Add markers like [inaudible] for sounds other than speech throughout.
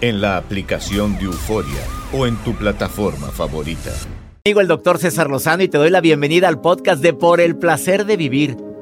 en la aplicación de Euforia o en tu plataforma favorita. Amigo el doctor César Lozano y te doy la bienvenida al podcast de Por el placer de vivir,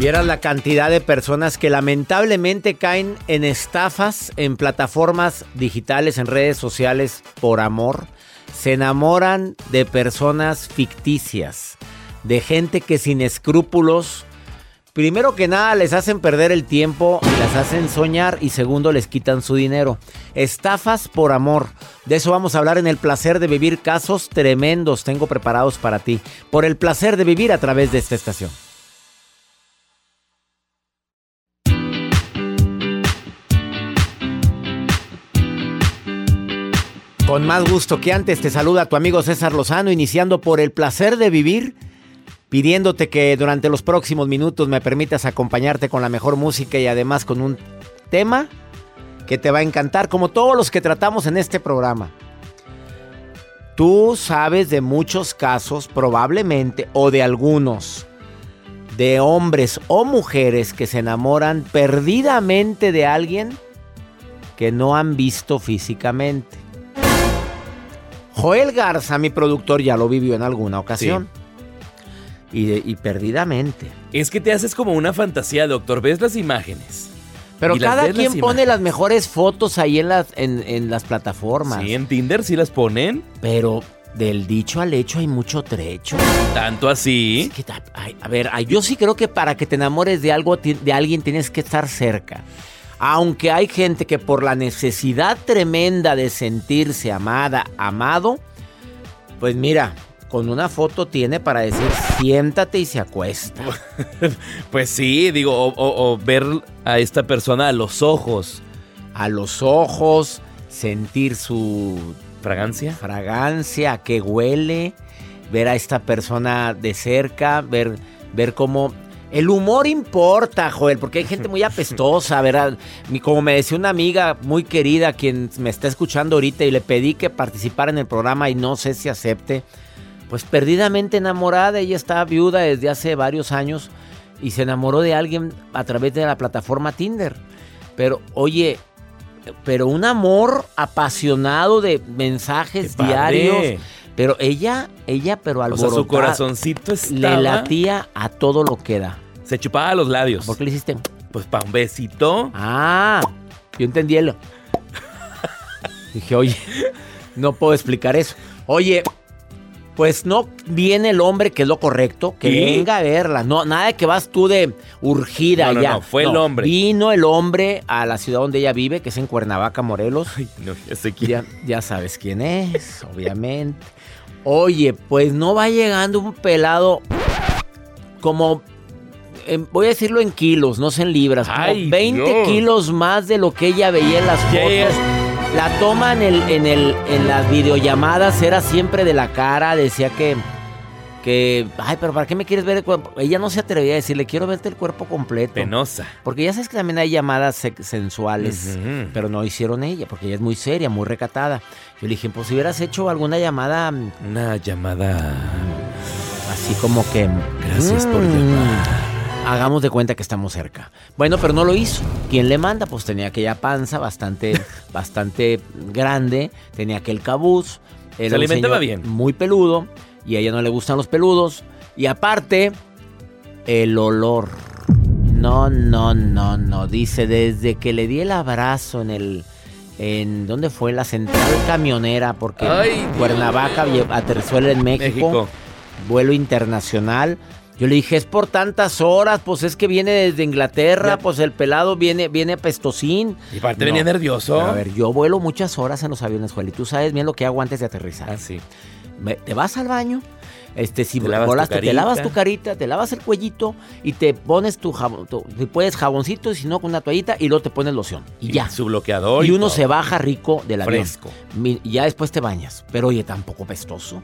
Vieras la cantidad de personas que lamentablemente caen en estafas en plataformas digitales, en redes sociales por amor. Se enamoran de personas ficticias, de gente que sin escrúpulos, primero que nada les hacen perder el tiempo, las hacen soñar y segundo les quitan su dinero. Estafas por amor. De eso vamos a hablar en el placer de vivir casos tremendos. Tengo preparados para ti. Por el placer de vivir a través de esta estación. Con más gusto que antes te saluda tu amigo César Lozano, iniciando por el placer de vivir, pidiéndote que durante los próximos minutos me permitas acompañarte con la mejor música y además con un tema que te va a encantar, como todos los que tratamos en este programa. Tú sabes de muchos casos, probablemente, o de algunos, de hombres o mujeres que se enamoran perdidamente de alguien que no han visto físicamente. Joel Garza, mi productor, ya lo vivió en alguna ocasión. Y, y perdidamente. Es que te haces como una fantasía, doctor. Ves las imágenes. Pero las cada quien las pone las mejores fotos ahí en las, en, en las plataformas. Sí, en Tinder sí las ponen. Pero del dicho al hecho hay mucho trecho. Tanto así. Es que ay, a ver, yo sí creo que para que te enamores de algo, de alguien, tienes que estar cerca. Aunque hay gente que por la necesidad tremenda de sentirse amada, amado, pues mira, con una foto tiene para decir siéntate y se acuesta. [laughs] Pues sí, digo, o, o- o ver a esta persona a los ojos. A los ojos, sentir su ¿Fragancia? fragancia, a qué huele, ver a esta persona de cerca, ver, ver cómo... El humor importa, Joel, porque hay gente muy [laughs] apestosa, ¿verdad? Como me decía una amiga muy querida, quien me está escuchando ahorita y le pedí que participara en el programa y no sé si acepte, pues perdidamente enamorada, ella está viuda desde hace varios años y se enamoró de alguien a través de la plataforma Tinder. Pero, oye, pero un amor apasionado de mensajes diarios, Pero ella, ella, pero O sea, su corazoncito estaba... Le latía a todo lo que da. Se chupaba los labios. ¿Por qué le hiciste? Pues para un besito. Ah, yo entendí el... Dije, oye, no puedo explicar eso. Oye, pues no viene el hombre, que es lo correcto, que ¿Qué? venga a verla. No, nada de que vas tú de urgida No, no, ya. no, fue el hombre. Vino el hombre a la ciudad donde ella vive, que es en Cuernavaca, Morelos. Ay, no, ya sé quién. Ya, ya sabes quién es, obviamente. Oye, pues no va llegando un pelado como, voy a decirlo en kilos, no sé en libras, como Ay, 20 Dios. kilos más de lo que ella veía en las fotos. La toma en, el, en, el, en las videollamadas era siempre de la cara, decía que, que, ay, pero ¿para qué me quieres ver el cuerpo? Ella no se atrevía a decirle, quiero verte el cuerpo completo. Penosa. Porque ya sabes que también hay llamadas sensuales, Ujú. pero no hicieron ella, porque ella es muy seria, muy recatada. Yo le dije, pues si hubieras hecho alguna llamada mm, Una llamada. así como que... Gracias por mm, llamar. Hagamos de cuenta que estamos cerca. Bueno, pero no lo hizo. ¿Quién le manda? Pues tenía aquella panza bastante, [laughs] bastante grande, tenía aquel cabuz. Era Se alimentaba bien. Muy peludo, y a ella no le gustan los peludos. Y aparte, el olor. No, no, no, no. Dice, desde que le di el abrazo en el... En, ¿Dónde fue? La central camionera, porque Ay. Cuernavaca aterrizó en México, México. vuelo internacional. Yo le dije, es por tantas horas, pues es que viene desde Inglaterra, Ya. pues el pelado viene, viene pestosín. Y aparte No. venía nervioso. Pero a ver, yo vuelo muchas horas en los aviones, Joel, y tú sabes bien lo que hago antes de aterrizar. Ah, sí. Te vas al baño, este, si Te lavas tu volaste, te carita. lavas tu carita, te lavas el cuellito y te pones tu jabón, tu- si puedes jaboncito, y si no con una toallita y luego te pones loción y, ya. Su bloqueador. Y uno todo. se baja rico del avión. Fresco. Y ya después te bañas. Pero oye, tampoco pestoso.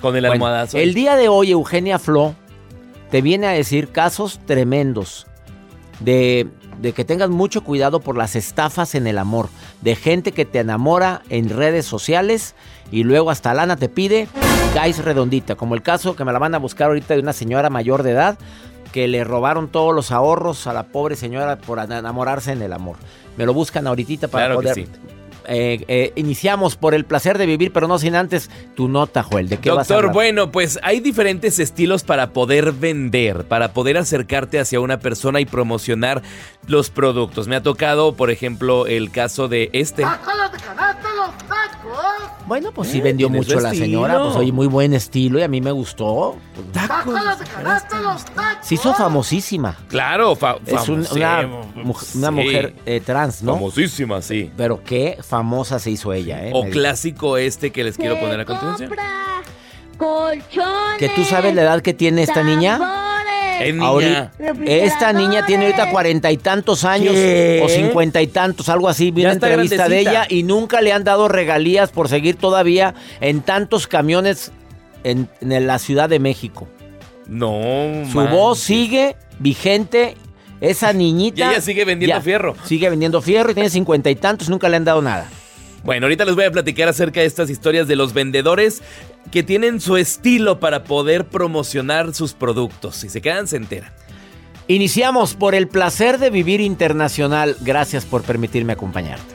Con el Bueno, almohadazo. el día de hoy, Eugenia Flo te viene a decir casos tremendos de, de que tengas mucho cuidado por las estafas en el amor, de gente que te enamora en redes sociales y luego hasta lana te pide, caes redondita, como el caso que me la van a buscar ahorita de una señora mayor de edad que le robaron todos los ahorros a la pobre señora por enamorarse en el amor. Me lo buscan ahorita para Claro que poder... sí. Eh, eh, iniciamos por el placer de vivir, pero no sin antes tu nota, Joel. ¿De qué vas a Doctor, hablar? bueno, pues hay diferentes estilos para poder vender, para poder acercarte hacia una persona y promocionar los productos. Me ha tocado, por ejemplo, el caso de este. Bueno, pues sí Eh, vendió mucho la estilo. señora, pues oye, muy buen estilo y a mí me gustó. Tacos. Se hizo famosísima. Claro, fa- Es un- una, una mujer eh, trans, ¿no? Famosísima, sí. Pero qué famosa se hizo ella, ¿eh? O Me- clásico este que les quiero poner a continuación. Colchones. ¿Que tú sabes la edad que tiene esta niña? Es niña. Ahorita- esta niña tiene ahorita cuarenta y tantos años ¿Qué? o cincuenta y tantos, algo así. Vi una entrevista de ella y nunca le han dado regalías por seguir todavía en tantos camiones en, en la Ciudad de México. No, Su voz sigue vigente. Esa niñita. Y ella sigue vendiendo ya, fierro. Sigue vendiendo fierro y tiene cincuenta y tantos, nunca le han dado nada. Bueno, ahorita les voy a platicar acerca de estas historias de los vendedores que tienen su estilo para poder promocionar sus productos. Si se quedan, se enteran. Iniciamos por el placer de vivir internacional. Gracias por permitirme acompañarte.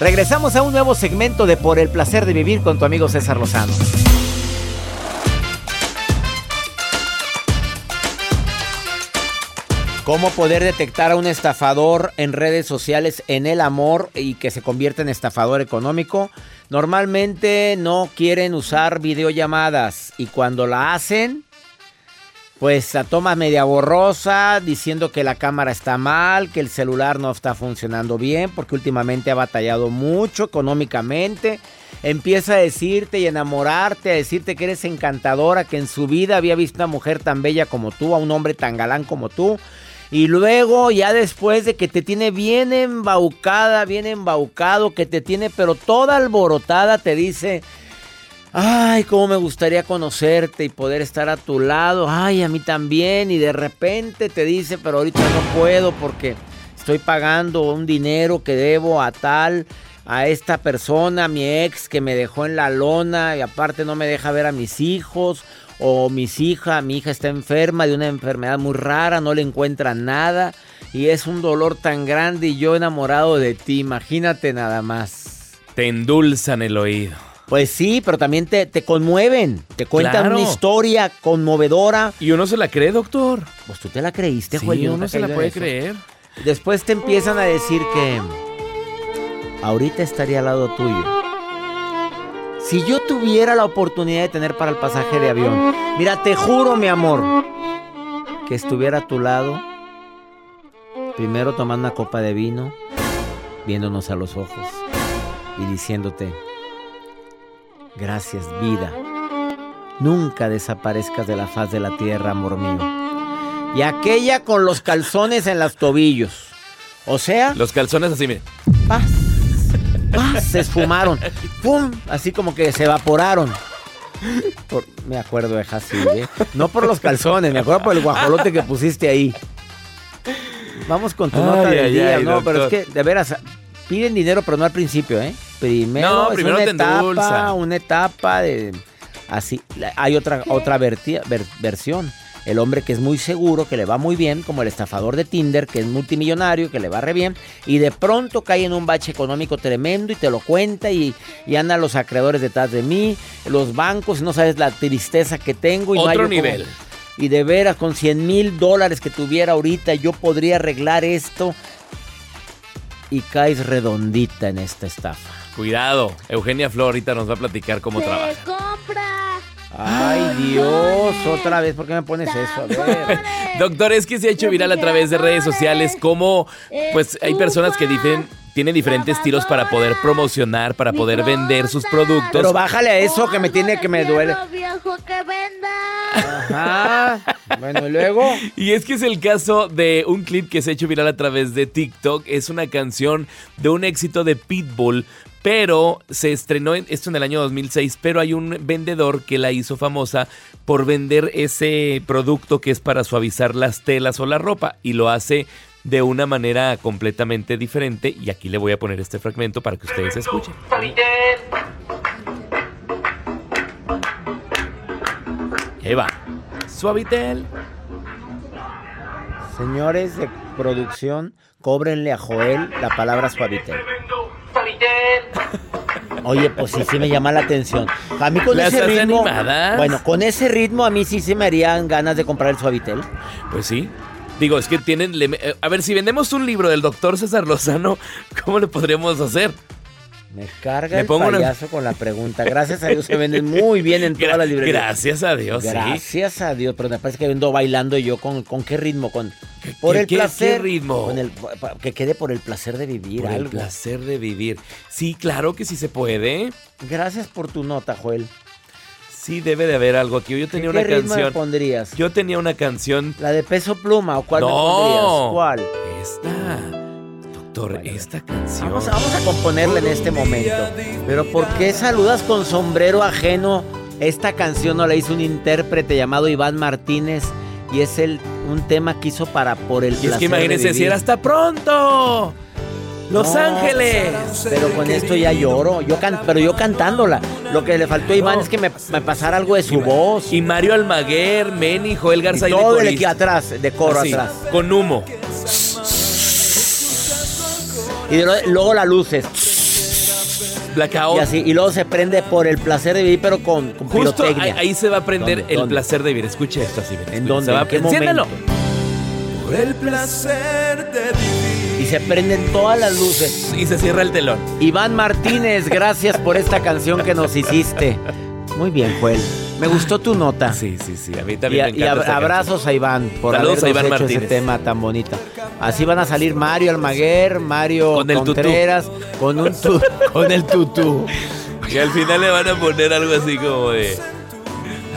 Regresamos a un nuevo segmento de Por el placer de vivir con tu amigo César Lozano. ¿Cómo poder detectar a un estafador en redes sociales en el amor y que se convierte en estafador económico? Normalmente no quieren usar videollamadas y cuando la hacen, pues la toma media borrosa, diciendo que la cámara está mal, que el celular no está funcionando bien, porque últimamente ha batallado mucho económicamente. Empieza a decirte y enamorarte, a decirte que eres encantadora, que en su vida había visto una mujer tan bella como tú, a un hombre tan galán como tú. Y luego, ya después de que te tiene bien embaucada, bien embaucado, que te tiene pero toda alborotada, te dice, ay, cómo me gustaría conocerte y poder estar a tu lado, ay, a mí también. Y de repente te dice, pero ahorita no puedo porque estoy pagando un dinero que debo a tal, a esta persona, a mi ex que me dejó en la lona y aparte no me deja ver a mis hijos o mis hijas, mi hija está enferma de una enfermedad muy rara, no le encuentran nada y es un dolor tan grande y yo enamorado de ti, imagínate nada más. Te endulzan el oído. Pues sí, pero también te, te conmueven, te cuentan Claro. una historia conmovedora. Y uno se la cree, doctor. Pues tú te la creíste, Sí, güey. uno se la puede creer. Después te empiezan a decir que ahorita estaría al lado tuyo. Si yo tuviera la oportunidad de tener para el pasaje de avión, mira, te juro, mi amor, que estuviera a tu lado, primero tomando una copa de vino, viéndonos a los ojos y diciéndote, gracias vida, nunca desaparezcas de la faz de la tierra, amor mío. Y aquella con los calzones en los tobillos. O sea, Los calzones así, mire. paz, paz, se esfumaron. ¡Pum! Así como que se evaporaron. Por- me acuerdo de Hassi, ¿eh? No por los calzones, me acuerdo por el guajolote que pusiste ahí. Vamos con tu Ay, nota del ay, día. ay, no, pero es que, de veras, piden dinero, pero no al principio, ¿eh? Primero, No, es primero una te etapa, una etapa de... Así, hay otra, otra verti- ver- versión. El hombre que es muy seguro, que le va muy bien, como el estafador de Tinder, que es multimillonario, que le va re bien, y de pronto cae en un bache económico tremendo y te lo cuenta y, y andan los acreedores detrás de mí, los bancos, y no sabes la tristeza que tengo. Y no hay Otro como- nivel. y de veras, con 100 mil dólares que tuviera ahorita, yo podría arreglar esto. Y caes redondita en esta estafa. Cuidado. Eugenia Flor ahorita nos va a platicar cómo trabaja. Se compra. Ay, Dios, otra vez, ¿por qué me pones eso? A ver. Doctor, es que se ha hecho viral a través de redes sociales cómo pues hay personas que dicen tienen diferentes estilos para poder promocionar, para poder vender sus productos. Pero bájale a eso que me tiene que me duele. Viejo que venda. Ajá. Bueno, y luego. [laughs] Y es que es el caso de un clip que se ha hecho viral a través de TikTok. Es una canción de un éxito de Pitbull, pero se estrenó en- esto en el año 2006, pero hay un vendedor que la hizo famosa por vender ese producto que es para suavizar las telas o la ropa y lo hace de una manera completamente diferente y aquí le voy a poner este fragmento para que ustedes escuchen. Ahí va. Suavitel. Señores de producción, cóbrenle a Joel la palabra suavitel. Oye, pues sí, sí me llama la atención. A mí con ¿Las ese ritmo. animadas? Bueno, con ese ritmo a mí sí se me harían ganas de comprar el suavitel. Pues sí. Digo, es que tienen... le- eh, A ver, si vendemos un libro del doctor César Lozano, ¿cómo le podríamos hacer? Me carga el pongo una- payaso con la pregunta. Gracias a Dios se venden muy bien en todas las librerías. Gracias a Dios, sí. Gracias a Dios, pero me parece que ando bailando yo con, con qué ritmo, con por qué- el qué- placer, qué ritmo? con el- pa- que quede por el placer de vivir Por el placer de vivir. Sí, claro que sí se puede. Gracias por tu nota, Joel. Sí, debe de haber algo aquí. Yo ¿Qué, tenía qué una me canción. pondrías? Yo tenía una canción. ¿La de peso pluma o cuál me No. pondrías? ¿Cuál? Esta. Esta canción. Vamos, vamos a componerla en este momento. Pero ¿por qué saludas con sombrero ajeno? Esta canción no la hizo un intérprete llamado Iván Martínez y es el un tema que hizo para por el Y es placer que imagínense de decir vivir. hasta pronto. Los No, Ángeles. Pero con esto ya lloro, yo can- pero yo cantándola. Lo que le faltó a Iván No. es que me, me pasara algo de su voz. Y Mario Almaguer, Meni, Joel Y Garza y de todo el equipo atrás, de coro Así, atrás. Con humo. Y de lo- luego las luces. Blackout. Y así, y luego se prende por el placer de vivir, pero con, con Justo ahí, pirotecnia. ahí se va a prender ¿Dónde? el ¿Dónde? placer de vivir. Escuche esto así. mira, ¿En dónde? se va ¿En qué Enciéndelo. momento? Y se prenden todas las luces. Y se cierra el telón. Iván Martínez, gracias por esta canción que nos hiciste. Muy bien, Joel. Me gustó tu nota. Sí, sí, sí. A mí Y, también me y encanta. ab- esta abrazos a Iván por Saludos habernos a Iván hecho ese tema tan bonito. Así van a salir Mario Almaguer, Mario Con el tutú. Contreras, con un tu- [laughs] con el tutú. Y al final le van a poner algo así como de.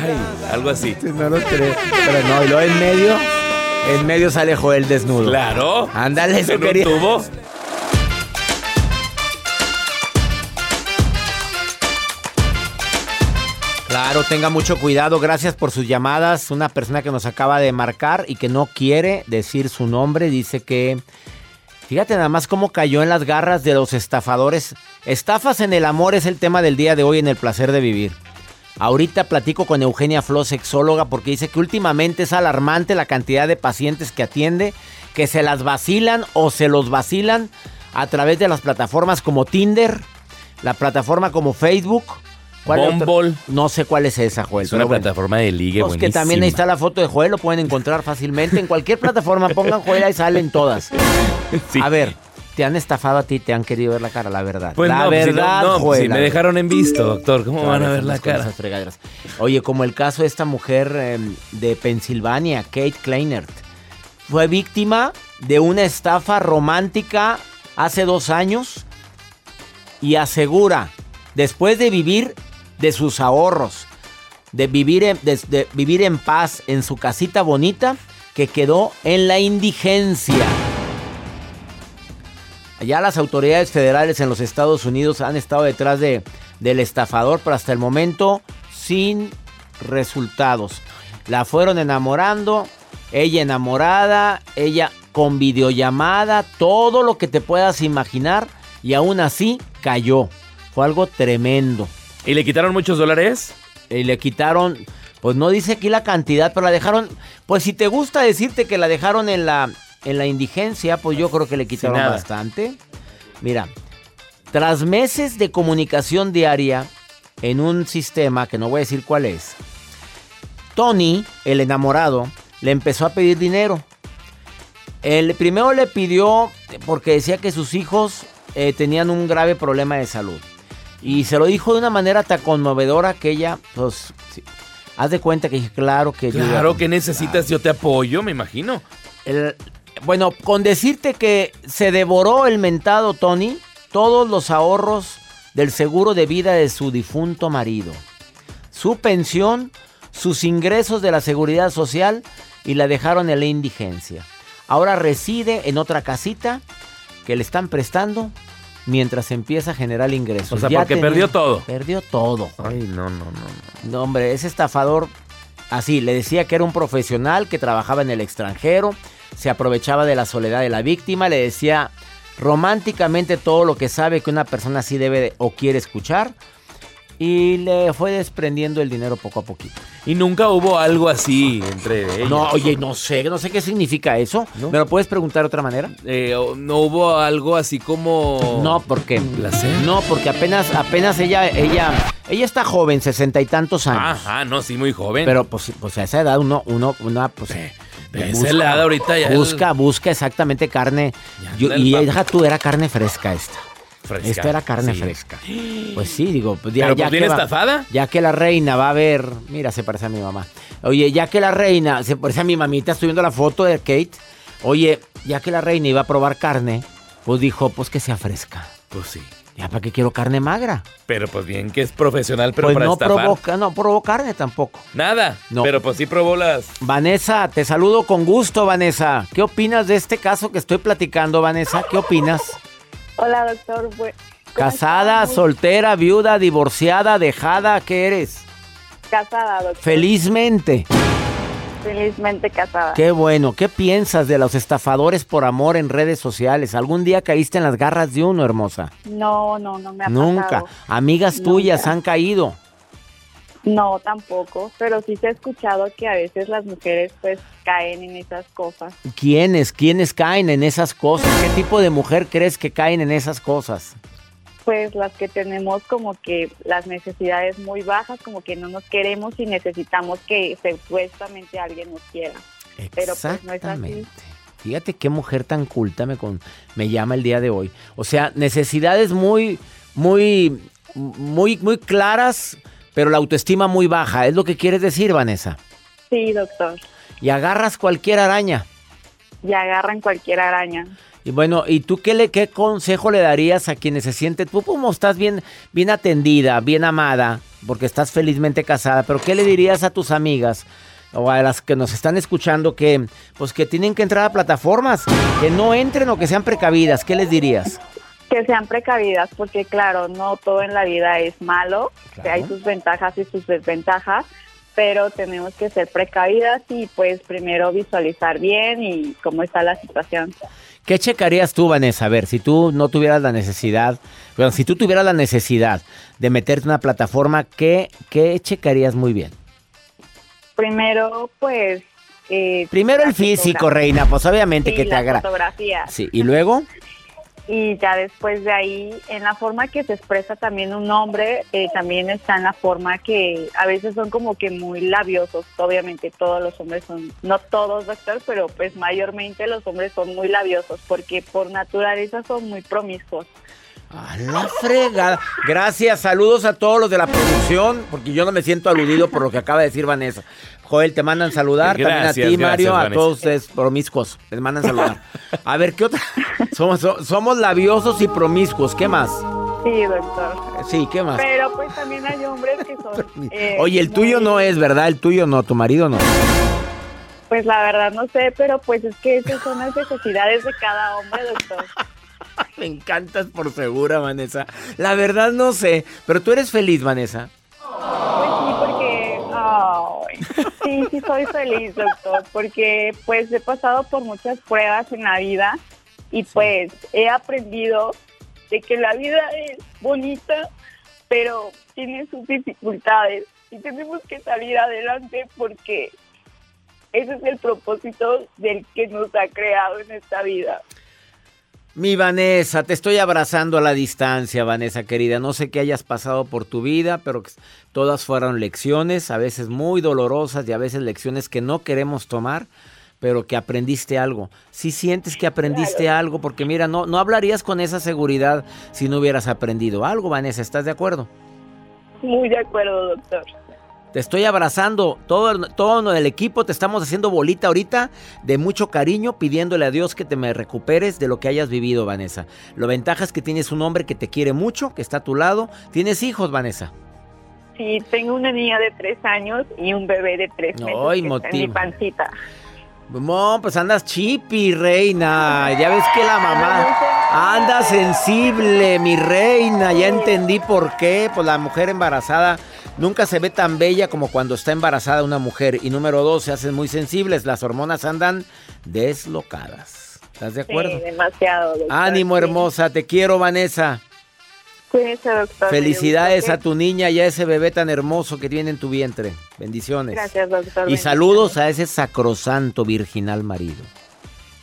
Ay, algo así. No lo creo. Pero no, y luego en medio, en medio sale Joel desnudo. Claro. Ándale, [laughs] eso quería. tubo. Tenga mucho cuidado. Gracias por sus llamadas. Una persona que nos acaba de marcar y que no quiere decir su nombre dice que. Fíjate nada más cómo cayó en las garras de los estafadores. Estafas en el amor es el tema del día de hoy en el placer de vivir. Ahorita platico con Eugenia Flo, sexóloga, porque dice que últimamente es alarmante la cantidad de pacientes que atiende, que se las vacilan o se los vacilan a través de las plataformas como Tinder, la plataforma como Facebook. ¿Cuál. No sé cuál es esa, Joel. Es una bueno. plataforma de ligue Pues que también ahí está la foto de Joel, lo pueden encontrar fácilmente. En cualquier plataforma pongan Joel, ahí salen todas. [laughs] Sí. A ver, ¿te han estafado a ti? ¿Te han querido ver la cara? La verdad. Pues la no, pues si verdad, no, no, Joel. si me verdad. dejaron en visto, doctor. ¿Cómo van a ver la cara? Oye, como el caso de esta mujer eh, de Pensilvania, Kate Kleinert. Fue víctima de una estafa romántica hace dos años y asegura, después de vivir de sus ahorros, de vivir en, vivir en paz en su casita bonita, que quedó en la indigencia. Ya las autoridades federales en los Estados Unidos han estado detrás de, del estafador, pero hasta el momento sin resultados. La fueron enamorando, ella enamorada, ella con videollamada, todo lo que te puedas imaginar, y aún así cayó. Fue algo tremendo. ¿Y le quitaron muchos dólares? Y le quitaron, pues no dice aquí la cantidad, pero la dejaron, pues si te gusta decirte que la dejaron en la, en la indigencia, pues yo creo que le quitaron bastante. Mira, tras meses de comunicación diaria en un sistema, que no voy a decir cuál es, Tony, el enamorado, le empezó a pedir dinero. El primero le pidió porque decía que sus hijos eh, tenían un grave problema de salud. Y se lo dijo de una manera tan conmovedora que ella, pues, sí, haz de cuenta que dije, claro que yo- Claro que necesitas, yo te apoyo, me imagino. El- bueno, con decirte que se devoró el mentado Tony todos los ahorros del seguro de vida de su difunto marido, su pensión, sus ingresos de la seguridad social y la dejaron en la indigencia. Ahora reside en otra casita que le están prestando mientras empieza a generar ingresos. O sea, Ya porque tenía- perdió todo. Perdió todo. Ay, no, no, no. no. No, hombre, ese estafador, así, le decía que era un profesional que trabajaba en el extranjero, se aprovechaba de la soledad de la víctima, le decía románticamente todo lo que sabe que una persona así debe de- o quiere escuchar y le fue desprendiendo el dinero poco a poquito. Y nunca hubo algo así entre ellos. No, oye, no sé, no sé qué significa eso. ¿No? ¿Me lo puedes preguntar de otra manera? Eh, no hubo algo así como. No, ¿por qué? ¿Placer? No, porque apenas, apenas ella, ella, ella está joven, sesenta y tantos años. Ajá, no, sí, muy joven. Pero pues, pues a esa edad uno, uno, una, pues. pero a esa edad ahorita ya Busca, busca exactamente carne. Yo- y deja tú, era carne fresca esta. Fresca, Esta era carne sí. fresca. Pues sí, digo, pues ya, Pero ya va- estafada. ya que la reina va a ver, mira, se parece a mi mamá. Oye, ya que la reina, se parece a mi mamita, estoy viendo la foto de Kate. Oye, ya que la reina iba a probar carne, pues dijo, pues que sea fresca. Pues sí. Ya para qué quiero carne magra. Pero pues bien que es profesional, pero pues para no estafar. provoca, no probó carne tampoco. Nada. No. Pero pues sí probó las. Vanessa, te saludo con gusto, Vanessa. ¿Qué opinas de este caso que estoy platicando, Vanessa? ¿Qué opinas? Hola, doctor. Casada, soltera, viuda, divorciada, dejada, ¿qué eres? Casada, doctor. Felizmente. Felizmente casada. Qué bueno. ¿Qué piensas de los estafadores por amor en redes sociales? ¿Algún día caíste en las garras de uno, hermosa? No, no, no me ha Nunca. pasado. Amigas Nunca. tuyas han caído. No, tampoco. Pero sí se ha escuchado que a veces las mujeres pues caen en esas cosas. ¿Quiénes? ¿Quiénes caen en esas cosas? ¿Qué tipo de mujer crees que caen en esas cosas? pues las que tenemos como que las necesidades muy bajas, como que no nos queremos y necesitamos que supuestamente alguien nos quiera. Pero pues no es así. Fíjate qué mujer tan culta me, con, me llama el día de hoy. O sea, necesidades muy, muy, muy, muy claras, pero la autoestima muy baja. ¿Es lo que quieres decir, Vanessa? Sí, doctor. Y agarras cualquier araña. Y agarran cualquier araña. Y bueno, ¿y tú qué, le, qué consejo le darías a quienes se sienten, tú como estás bien, bien atendida, bien amada, porque estás felizmente casada, pero qué le dirías a tus amigas o a las que nos están escuchando que, pues que tienen que entrar a plataformas, que no entren o que sean precavidas? ¿Qué les dirías? Que sean precavidas, porque claro, no todo en la vida es malo, que hay sus ventajas y sus desventajas, pero tenemos que ser precavidas y pues primero visualizar bien y cómo está la situación. ¿Qué checarías tú, Vanessa? A ver, si tú no tuvieras la necesidad, bueno, si tú tuvieras la necesidad de meterte en una plataforma, ¿qué, qué checarías muy bien? Primero, pues... Eh, Primero el físico, reina, pues obviamente que te agrada. fotografía. Sí, ¿y luego? [laughs] y ya después de ahí, en la forma que se expresa también un hombre, eh, también está en la forma que a veces son como que muy labiosos. Obviamente todos los hombres son, no todos doctor, pero pues mayormente los hombres son muy labiosos porque por naturaleza son muy promiscuos. A la fregada. Gracias, saludos a todos los de la producción, porque yo no me siento aludido por lo que acaba de decir Vanessa. Joel, te mandan saludar, también a ti, Mario, a todos ustedes promiscuos, les mandan saludar. A ver, ¿qué otra? Somos, somos labiosos y promiscuos, ¿qué más? Sí, doctor. Sí, ¿qué más? Pero pues también hay hombres que son... [laughs] Eh, Oye, el tuyo no es, ¿verdad? El tuyo no, tu marido no. Pues la verdad no sé, pero pues es que esas son las necesidades de cada hombre, doctor. [laughs] [laughs] Me encantas por segura, Vanessa. La verdad no sé, pero tú eres feliz, Vanessa. Pues sí, porque... sí, sí soy feliz, doctor, porque pues he pasado por muchas pruebas en la vida y pues he aprendido de que la vida es bonita, pero tiene sus dificultades y tenemos que salir adelante porque ese es el propósito del que nos ha creado en esta vida. Mi Vanessa, te estoy abrazando a la distancia, Vanessa querida. No sé qué hayas pasado por tu vida, pero todas fueron lecciones, a veces muy dolorosas y a veces lecciones que no queremos tomar, pero que aprendiste algo. Si sientes que aprendiste algo, porque mira, no, no hablarías con esa seguridad si no hubieras aprendido algo, Vanessa. ¿Estás de acuerdo? Muy de acuerdo, doctor. Te estoy abrazando, todo, todo el equipo te estamos haciendo bolita ahorita de mucho cariño, pidiéndole a Dios que te me recuperes de lo que hayas vivido, Vanessa. Lo ventaja es que tienes un hombre que te quiere mucho, que está a tu lado. ¿Tienes hijos, Vanessa? Sí, tengo una niña de tres años y un bebé de tres meses Ay, que está en mi pancita. No, pues andas chipi, reina. Ya ves que la mamá anda sensible, mi reina. Ya entendí por qué. Pues la mujer embarazada nunca se ve tan bella como cuando está embarazada una mujer. Y número dos, se hacen muy sensibles. Las hormonas andan deslocadas. ¿Estás de acuerdo? Sí, demasiado. doctor, Ánimo, hermosa. Te quiero, Vanessa. Cuídese, doctor. Felicidades a tu niña y a ese bebé tan hermoso que tiene en tu vientre. Bendiciones. Gracias, doctor. Y saludos a ese sacrosanto virginal marido.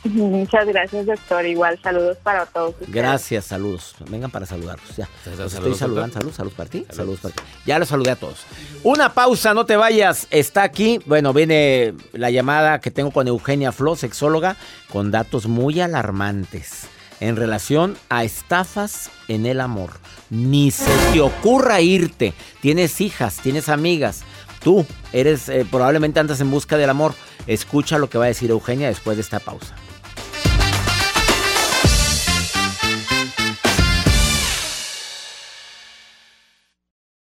Muchas gracias, doctor. Igual, saludos para todos. ustedes. Gracias, saludos. Vengan para saludarlos. Ya. Los estoy saludos, saludando. doctor. Saludos, saludos para ti. Saludos para ti. Ya los saludé a todos. Una pausa, no te vayas. Está aquí. Bueno, viene la llamada que tengo con Eugenia Flo, sexóloga, con datos muy alarmantes en relación a estafas en el amor. Ni se te ocurra irte. Tienes hijas, tienes amigas. Tú eres, eh, probablemente andas en busca del amor. Escucha lo que va a decir Eugenia después de esta pausa.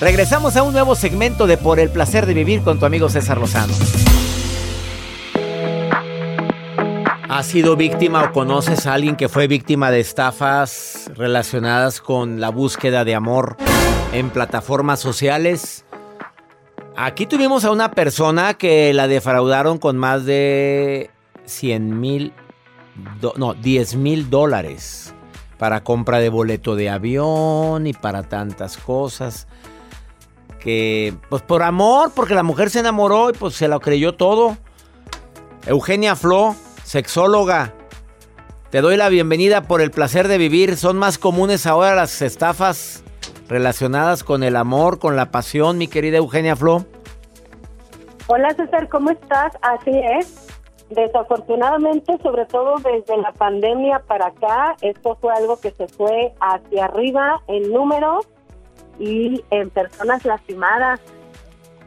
Regresamos a un nuevo segmento de Por el placer de vivir con tu amigo César Lozano. ¿Has sido víctima o conoces a alguien que fue víctima de estafas relacionadas con la búsqueda de amor en plataformas sociales? Aquí tuvimos a una persona que la defraudaron con más de 100 mil, no, 10 mil dólares para compra de boleto de avión y para tantas cosas que, pues por amor, porque la mujer se enamoró y pues se lo creyó todo. Eugenia Flo, sexóloga, te doy la bienvenida por el placer de vivir. Son más comunes ahora las estafas relacionadas con el amor, con la pasión, mi querida Eugenia Flo. Hola César, ¿cómo estás? Así es. Desafortunadamente, sobre todo desde la pandemia para acá, esto fue algo que se fue hacia arriba en números y en personas lastimadas,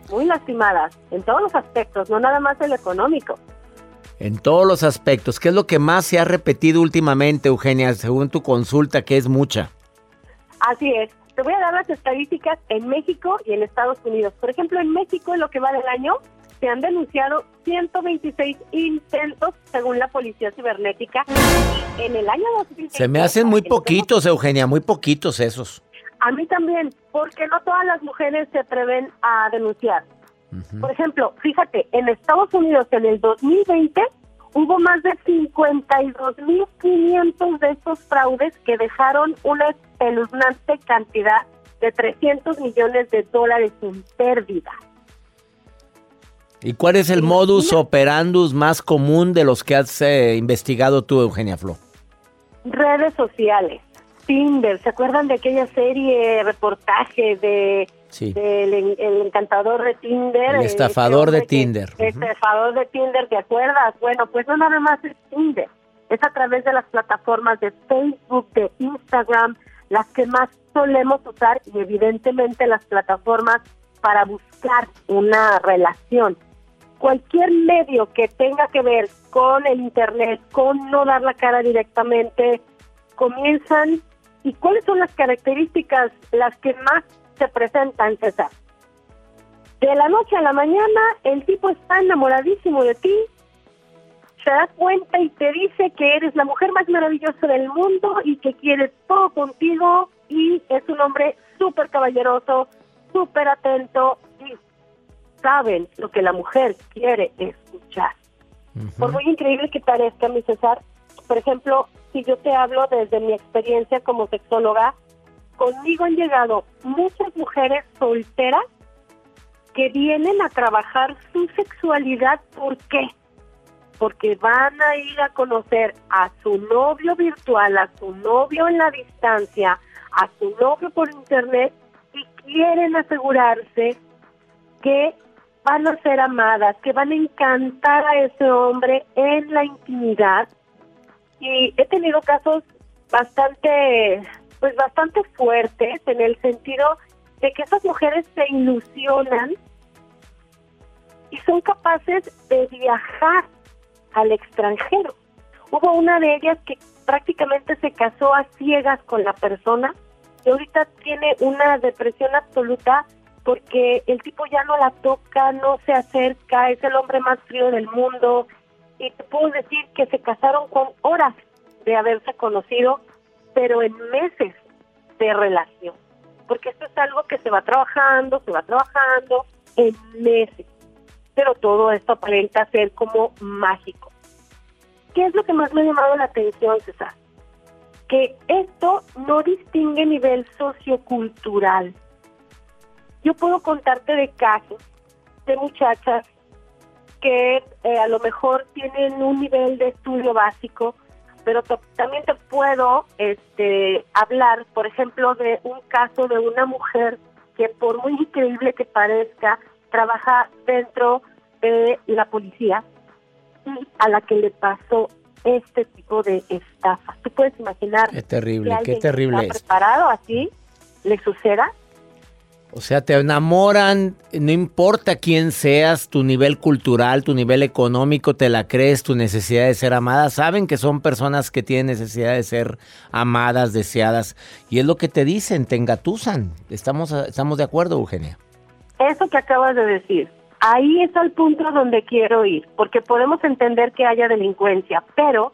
muy lastimadas, en todos los aspectos, no nada más el económico. En todos los aspectos. ¿Qué es lo que más se ha repetido últimamente, Eugenia, según tu consulta, que es mucha? Así es. Te voy a dar las estadísticas en México y en Estados Unidos. Por ejemplo, en México, en lo que va del año, se han denunciado 126 intentos según la Policía Cibernética. En el año 2020... Se me hacen muy poquitos, Eugenia, muy poquitos esos. A mí también, porque no todas las mujeres se atreven a denunciar. Por ejemplo, fíjate, en Estados Unidos en el 2020 hubo más de 52.500 de estos fraudes que dejaron una espeluznante cantidad de 300 millones de dólares en pérdida. ¿Y cuál es el modus operandus más común de los que has eh, investigado tú, Eugenia Flo? Redes sociales. Tinder, ¿se acuerdan de aquella serie, reportaje de del el encantador de Tinder? El estafador de Tinder. El estafador de Tinder, ¿te acuerdas? Bueno, pues no nada más es Tinder, es a través de las plataformas de Facebook, de Instagram, las que más solemos usar y evidentemente las plataformas para buscar una relación. Cualquier medio que tenga que ver con el Internet, con no dar la cara directamente, comienzan ¿Y cuáles son las características las que más se presentan, César? De la noche a la mañana, el tipo está enamoradísimo de ti, se da cuenta y te dice que eres la mujer más maravillosa del mundo y que quiere todo contigo y es un hombre súper caballeroso, súper atento y saben lo que la mujer quiere escuchar. Por muy increíble que parezca, mi César, por ejemplo, si yo te hablo desde mi experiencia como sexóloga, conmigo han llegado muchas mujeres solteras que vienen a trabajar su sexualidad. ¿Por qué? Porque van a ir a conocer a su novio virtual, a su novio en la distancia, a su novio por internet y quieren asegurarse que van a ser amadas, que van a encantar a ese hombre en la intimidad y he tenido casos bastante, pues bastante fuertes en el sentido de que esas mujeres se ilusionan y son capaces de viajar al extranjero. Hubo una de ellas que prácticamente se casó a ciegas con la persona y ahorita tiene una depresión absoluta porque el tipo ya no la toca, no se acerca, es el hombre más frío del mundo, y te puedo decir que se casaron con horas de haberse conocido, pero en meses de relación. Porque esto es algo que se va trabajando, se va trabajando en meses. Pero todo esto aparenta ser como mágico. ¿Qué es lo que más me ha llamado la atención, César? Que esto no distingue nivel sociocultural. Yo puedo contarte de casos de muchachas que eh, a lo mejor tienen un nivel de estudio básico, pero también te puedo este, hablar, por ejemplo, de un caso de una mujer que por muy increíble que parezca, trabaja dentro de la policía y a la que le pasó este tipo de estafa. ¿Tú puedes imaginar Qué que terrible, qué alguien que terrible está es. preparado así le suceda? O sea, te enamoran, no importa quién seas, tu nivel cultural, tu nivel económico, te la crees, tu necesidad de ser amada. Saben que son personas que tienen necesidad de ser amadas, deseadas. Y es lo que te dicen, te engatusan. Estamos, estamos de acuerdo, Eugenia. Eso que acabas de decir, ahí es el punto donde quiero ir, porque podemos entender que haya delincuencia, pero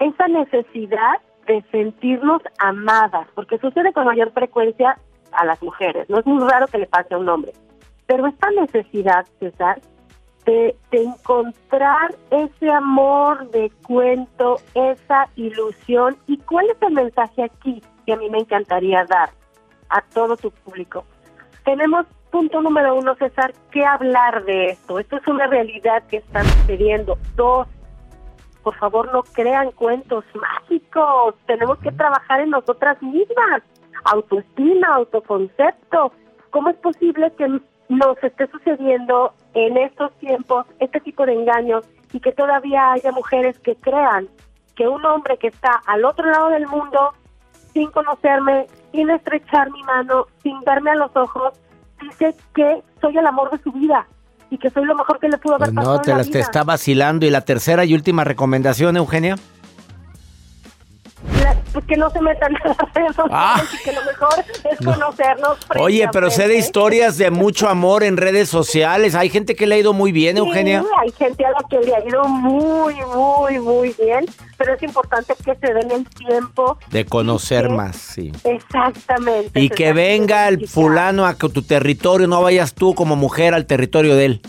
esa necesidad de sentirnos amadas, porque sucede con mayor frecuencia a las mujeres, no es muy raro que le pase a un hombre, pero esta necesidad, César, de, de encontrar ese amor de cuento, esa ilusión, y cuál es el mensaje aquí que a mí me encantaría dar a todo tu público. Tenemos punto número uno, César, que hablar de esto. Esto es una realidad que está sucediendo. Dos, por favor, no crean cuentos mágicos. Tenemos que trabajar en nosotras mismas. Autoestima, autoconcepto. ¿Cómo es posible que nos esté sucediendo en estos tiempos este tipo de engaños y que todavía haya mujeres que crean que un hombre que está al otro lado del mundo, sin conocerme, sin estrechar mi mano, sin verme a los ojos, dice que soy el amor de su vida y que soy lo mejor que le pudo haber Pues pasado no, te, en la te vida. está vacilando. Y la tercera y última recomendación, Eugenia. La- pues que no se metan [laughs] en las redes sociales Ah. y que lo mejor es conocernos. Oye, pero sé de historias de mucho amor en redes sociales. Hay gente que le ha ido muy bien, Eugenia. Sí, hay gente a la que le ha ido muy, muy, muy bien, pero es importante que se den el tiempo. De conocer Sí. más, sí. Exactamente. Y que venga el fulano a que tu territorio, no vayas tú como mujer al territorio de él.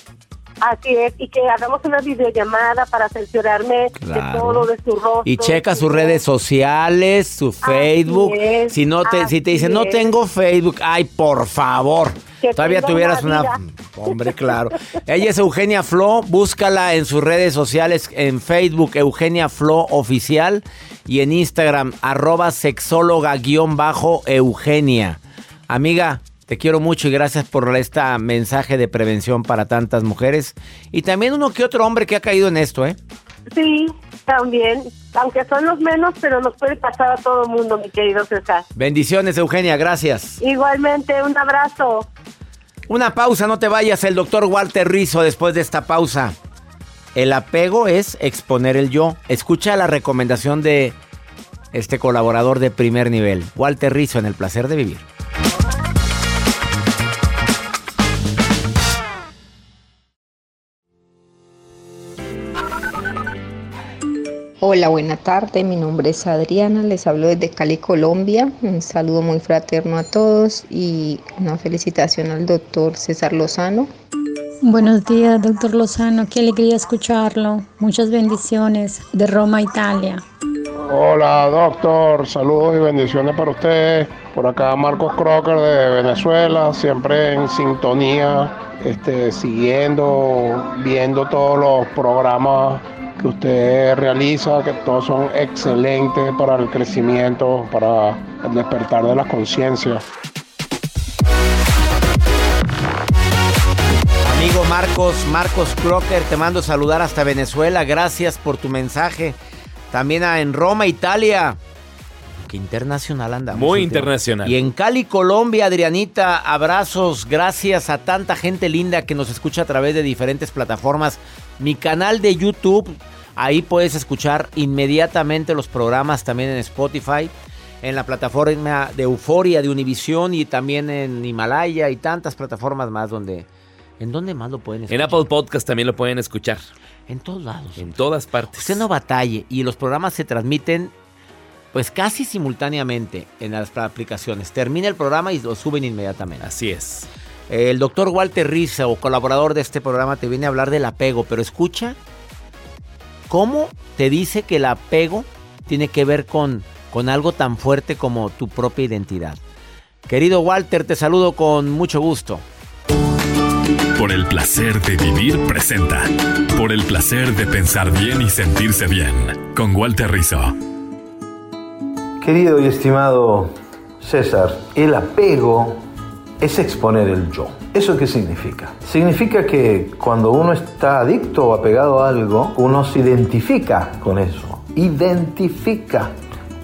Así es, y que hagamos una videollamada para Claro. de todo, de su rostro. Y checa su sus redes sociales, su Facebook. es, si no te, si te dicen, no tengo Facebook, ay, por favor. Que Todavía tuvieras una una... vida. [laughs] Hombre, claro. Ella es Eugenia Flo, búscala en sus redes sociales, en Facebook, Eugenia Flo Oficial, y en Instagram, arroba sexóloga-eugenia. Amiga, te quiero mucho y gracias por este mensaje de prevención para tantas mujeres. Y también uno que otro hombre que ha caído en esto, ¿eh? Sí, también, aunque son los menos, pero nos puede pasar a todo el mundo, mi querido César. Bendiciones, Eugenia, gracias. Igualmente, un abrazo. Una pausa, no te vayas. El doctor Walter Rizzo después de esta pausa. El apego es exponer el yo. Escucha la recomendación de este colaborador de primer nivel, Walter Rizzo, en El Placer de Vivir. Hola, buena tarde. Mi nombre es Adriana. Les hablo desde Cali, Colombia. Un saludo muy fraterno a todos y una felicitación al doctor César Lozano. Buenos días, doctor Lozano. Qué alegría escucharlo. Muchas bendiciones de Roma, Italia. Hola doctor, saludos y bendiciones para usted. Por acá Marcos Crocker de Venezuela, siempre en sintonía, este, siguiendo, viendo todos los programas que usted realiza, que todos son excelentes para el crecimiento, para el despertar de la conciencia. Amigo Marcos, Marcos Crocker, te mando saludar hasta Venezuela. Gracias por tu mensaje. También a- en Roma, Italia. Qué internacional andamos. Muy internacional. Y en Cali, Colombia, Adrianita, abrazos. Gracias a tanta gente linda que nos escucha a través de diferentes plataformas. Mi canal de YouTube, ahí puedes escuchar inmediatamente los programas también en Spotify. En la plataforma de Euforia de Univisión y también en Himalaya y tantas plataformas más donde... ¿En dónde más lo pueden escuchar? En Apple Podcast también lo pueden escuchar. En todos lados. En todas partes. Usted no batalle y los programas se transmiten pues casi simultáneamente en las aplicaciones. Termina el programa y lo suben inmediatamente. Así es. El doctor Walter Rizzo, colaborador de este programa, te viene a hablar del apego, pero escucha cómo te dice que el apego tiene que ver con, con algo tan fuerte como tu propia identidad. Querido Walter, te saludo con mucho gusto. Por el placer de vivir presenta. Por el placer de pensar bien y sentirse bien. Con Walter Rizzo. Querido y estimado César, el apego es exponer el yo. ¿Eso qué significa? Significa que cuando uno está adicto o apegado a algo, uno se identifica con eso. Identifica.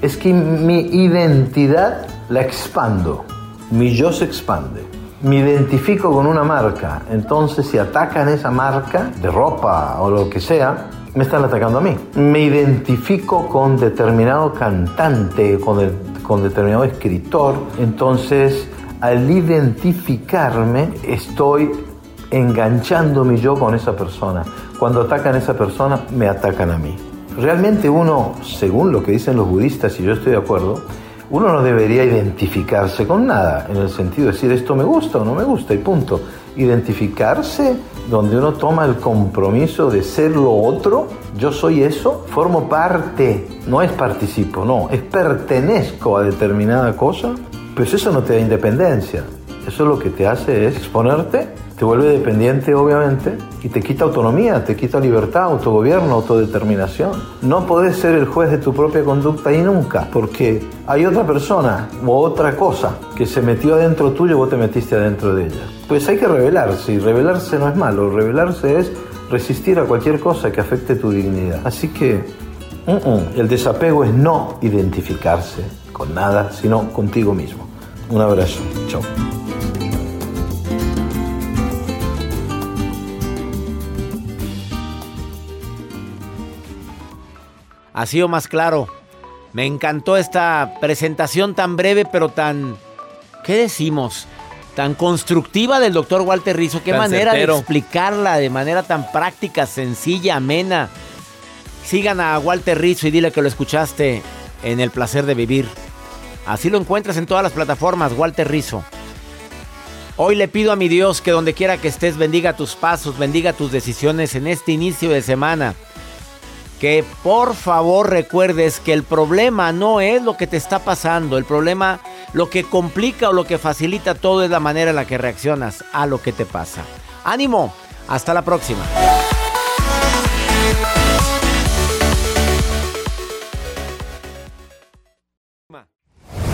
Es que mi identidad la expando. Mi yo se expande. Me identifico con una marca. Entonces si atacan esa marca de ropa o lo que sea, me están atacando a mí. Me identifico con determinado cantante, con, con determinado escritor. Entonces al identificarme estoy enganchándome yo con esa persona. Cuando atacan a esa persona, me atacan a mí. Realmente uno, según lo que dicen los budistas, y yo estoy de acuerdo, uno no debería identificarse con nada, en el sentido de decir esto me gusta o no me gusta y punto. Identificarse donde uno toma el compromiso de ser lo otro, yo soy eso, formo parte, no es participo, no, es pertenezco a determinada cosa, pues eso no te da independencia. Eso lo que te hace es exponerte, te vuelve dependiente obviamente y te quita autonomía, te quita libertad, autogobierno, autodeterminación. No podés ser el juez de tu propia conducta y nunca, porque hay otra persona o otra cosa que se metió adentro tuyo y vos te metiste adentro de ella. Pues hay que rebelarse y rebelarse no es malo, rebelarse es resistir a cualquier cosa que afecte tu dignidad. Así que uh -uh, el desapego es no identificarse con nada, sino contigo mismo. Un abrazo. Chao. Ha sido más claro. Me encantó esta presentación tan breve, pero tan. ¿Qué decimos? Tan constructiva del doctor Walter Rizzo. Qué Tan manera certero. de explicarla de manera tan práctica, sencilla, amena. Sigan a Walter Rizzo y dile que lo escuchaste en El placer de vivir. Así lo encuentras en todas las plataformas, Walter Rizzo. Hoy le pido a mi Dios que donde quiera que estés bendiga tus pasos, bendiga tus decisiones en este inicio de semana. Que por favor recuerdes que el problema no es lo que te está pasando, el problema, lo que complica o lo que facilita todo es la manera en la que reaccionas a lo que te pasa. Ánimo, hasta la próxima.